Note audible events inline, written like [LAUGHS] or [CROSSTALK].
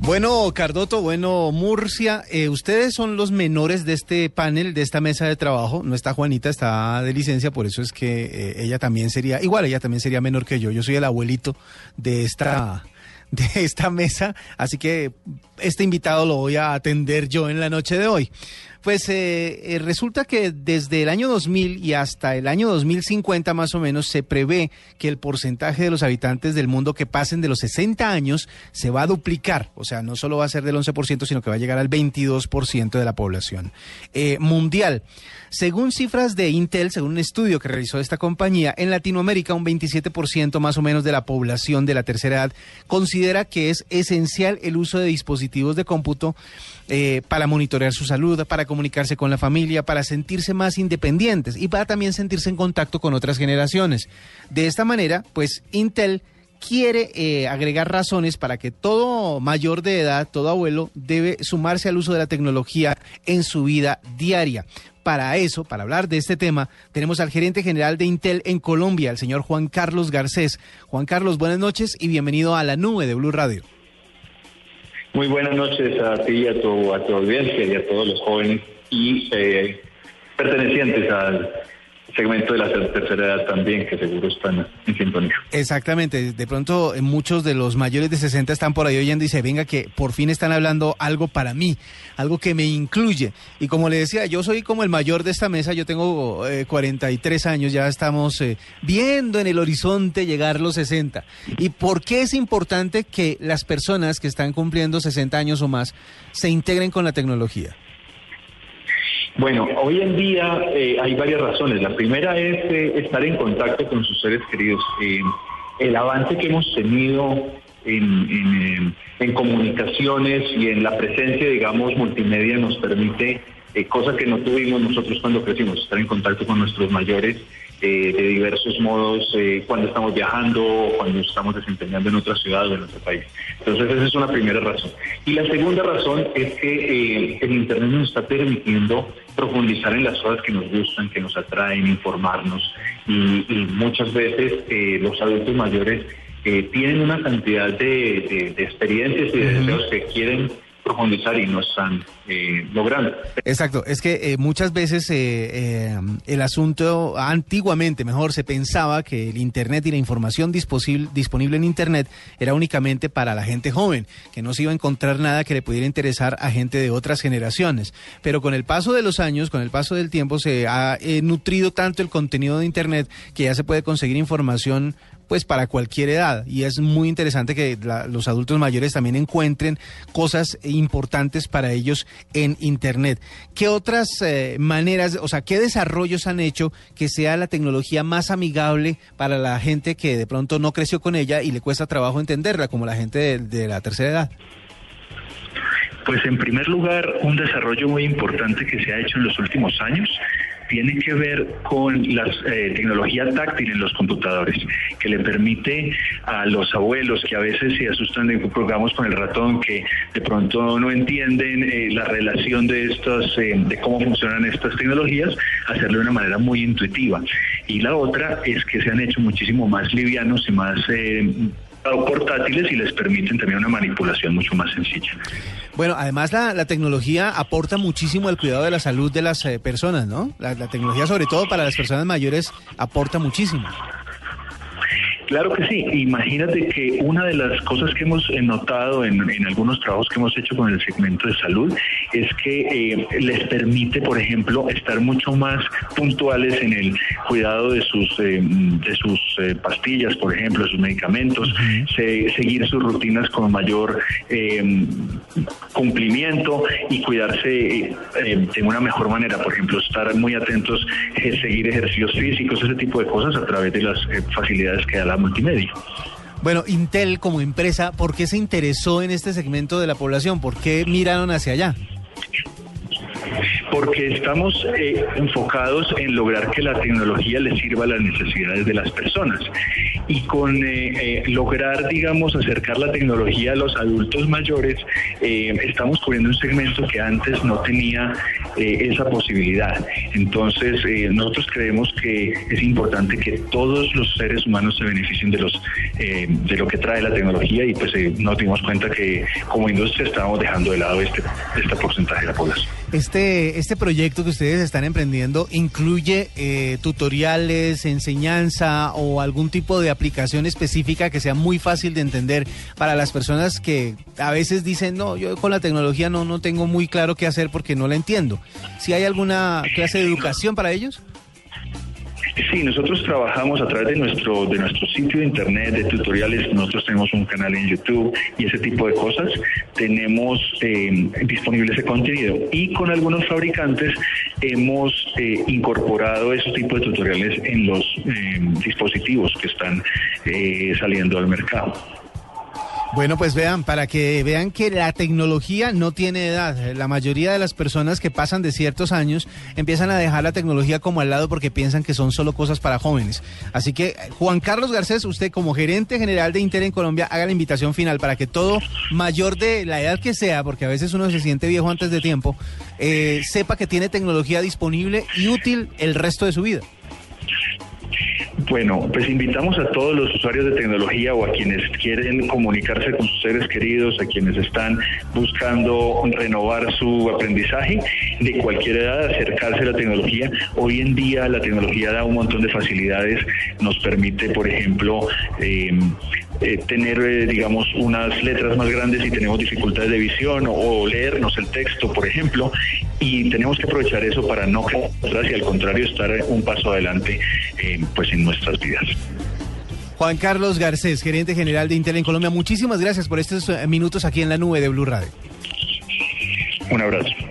Bueno, Cardoto, bueno, Murcia, eh, ustedes son los menores de este panel, de esta mesa de trabajo. No está Juanita, está de licencia, por eso es que eh, ella también sería, igual ella también sería menor que yo. Yo soy el abuelito de esta [LAUGHS] de esta mesa, así que este invitado lo voy a atender yo en la noche de hoy. Pues eh, eh, resulta que desde el año 2000 y hasta el año 2050 más o menos se prevé que el porcentaje de los habitantes del mundo que pasen de los 60 años se va a duplicar. O sea, no solo va a ser del 11%, sino que va a llegar al 22% de la población eh, mundial. Según cifras de Intel, según un estudio que realizó esta compañía, en Latinoamérica un 27% más o menos de la población de la tercera edad considera que es esencial el uso de dispositivos de cómputo eh, para monitorear su salud, para comunicarse con la familia, para sentirse más independientes y para también sentirse en contacto con otras generaciones. De esta manera, pues Intel quiere eh, agregar razones para que todo mayor de edad, todo abuelo, debe sumarse al uso de la tecnología en su vida diaria. Para eso, para hablar de este tema, tenemos al gerente general de Intel en Colombia, el señor Juan Carlos Garcés. Juan Carlos, buenas noches y bienvenido a la nube de Blue Radio. Muy buenas noches a ti y a tu, a tu audiencia y a todos los jóvenes y eh, pertenecientes al segmento de la tercera edad también, que seguro están en sintonía. Exactamente, de pronto eh, muchos de los mayores de 60 están por ahí oyendo y dice, venga que por fin están hablando algo para mí, algo que me incluye. Y como le decía, yo soy como el mayor de esta mesa, yo tengo 43 eh, años, ya estamos eh, viendo en el horizonte llegar los 60. ¿Y por qué es importante que las personas que están cumpliendo 60 años o más se integren con la tecnología? Bueno, hoy en día eh, hay varias razones. La primera es eh, estar en contacto con sus seres queridos. Eh, el avance que hemos tenido en, comunicaciones y en la presencia, digamos, multimedia nos permite, cosa que no tuvimos nosotros cuando crecimos, estar en contacto con nuestros mayores de diversos modos eh, cuando estamos viajando o cuando estamos desempeñando en otra ciudad o en otro país. Entonces esa es una primera razón. Y la segunda razón es que eh, el Internet nos está permitiendo profundizar en las cosas que nos gustan, que nos atraen, informarnos y, muchas veces eh, los adultos mayores tienen una cantidad de, experiencias y de deseos que quieren profundizar y no están eh, logrando. Exacto, es que eh, muchas veces eh, el asunto, antiguamente mejor, se pensaba que el Internet y la información disponible en Internet era únicamente para la gente joven, que no se iba a encontrar nada que le pudiera interesar a gente de otras generaciones. Pero con el paso de los años, con el paso del tiempo, se ha nutrido tanto el contenido de Internet que ya se puede conseguir información pues para cualquier edad y es muy interesante que los adultos mayores también encuentren cosas importantes para ellos en internet. ¿Qué otras eh, maneras, o sea, qué desarrollos han hecho que sea la tecnología más amigable para la gente que de pronto no creció con ella y le cuesta trabajo entenderla, como la gente de la tercera edad? Pues en primer lugar, un desarrollo muy importante que se ha hecho en los últimos años tiene que ver con la eh, tecnología táctil en los computadores, que le permite a los abuelos que a veces se asustan, de, programas con el ratón, que de pronto no entienden eh, la relación de estos, eh, de cómo funcionan estas tecnologías, hacerlo de una manera muy intuitiva. Y la otra es que se han hecho muchísimo más livianos y más portátiles y les permiten también una manipulación mucho más sencilla. Bueno, además la, tecnología aporta muchísimo al cuidado de la salud de las eh, personas, ¿no? La, la tecnología, sobre todo para las personas mayores, aporta muchísimo. Claro que sí. Imagínate que una de las cosas que hemos eh, notado en, algunos trabajos que hemos hecho con el segmento de salud es que eh, les permite, por ejemplo, estar mucho más puntuales en el cuidado de sus eh, de sus pastillas, por ejemplo, de sus medicamentos, seguir sus rutinas con mayor cumplimiento y cuidarse de una mejor manera. Por ejemplo, estar muy atentos, seguir ejercicios físicos, ese tipo de cosas a través de las facilidades que da la multimedia. Bueno, Intel como empresa, ¿por qué se interesó en este segmento de la población? ¿Por qué miraron hacia allá? Porque estamos eh, enfocados en lograr que la tecnología le sirva a las necesidades de las personas. y con eh, eh, lograr, digamos, acercar la tecnología a los adultos mayores, eh, estamos cubriendo un segmento que antes no tenía esa posibilidad. Entonces, nosotros creemos que es importante que todos los seres humanos se beneficien de los de lo que trae la tecnología y pues nos dimos cuenta que como industria estamos dejando de lado este, este porcentaje de la población. Este, este proyecto que ustedes están emprendiendo incluye tutoriales, enseñanza o algún tipo de aplicación específica que sea muy fácil de entender para las personas que a veces dicen, no, yo con la tecnología no, no tengo muy claro qué hacer porque no la entiendo. ¿Si hay alguna clase de educación para ellos? Sí, nosotros trabajamos a través de nuestro, de nuestro sitio de internet, de tutoriales, nosotros tenemos un canal en YouTube y ese tipo de cosas, tenemos eh, disponible ese contenido. Y con algunos fabricantes hemos eh, incorporado esos tipos de tutoriales en los eh, dispositivos que están saliendo al mercado. Bueno, pues vean, para que vean que la tecnología no tiene edad. La mayoría de las personas que pasan de ciertos años empiezan a dejar la tecnología como al lado porque piensan que son solo cosas para jóvenes. Así que, Juan Carlos Garcés, usted como gerente general de Inter en Colombia, haga la invitación final para que todo mayor de la edad que sea, porque a veces uno se siente viejo antes de tiempo, eh, sepa que tiene tecnología disponible y útil el resto de su vida. Bueno, pues invitamos a todos los usuarios de tecnología o a quienes quieren comunicarse con sus seres queridos, a quienes están buscando renovar su aprendizaje de cualquier edad, acercarse a la tecnología. Hoy en día la tecnología da un montón de facilidades, nos permite, por ejemplo, eh, eh, tener, eh, digamos, unas letras más grandes si tenemos dificultades de visión o, leernos el texto, por ejemplo, y tenemos que aprovechar eso para no quedar atrás y al contrario estar un paso adelante eh, pues en nuestras vidas. Juan Carlos Garcés, gerente general de Intel en Colombia, muchísimas gracias por estos minutos aquí en la nube de Blue Radio. Un abrazo.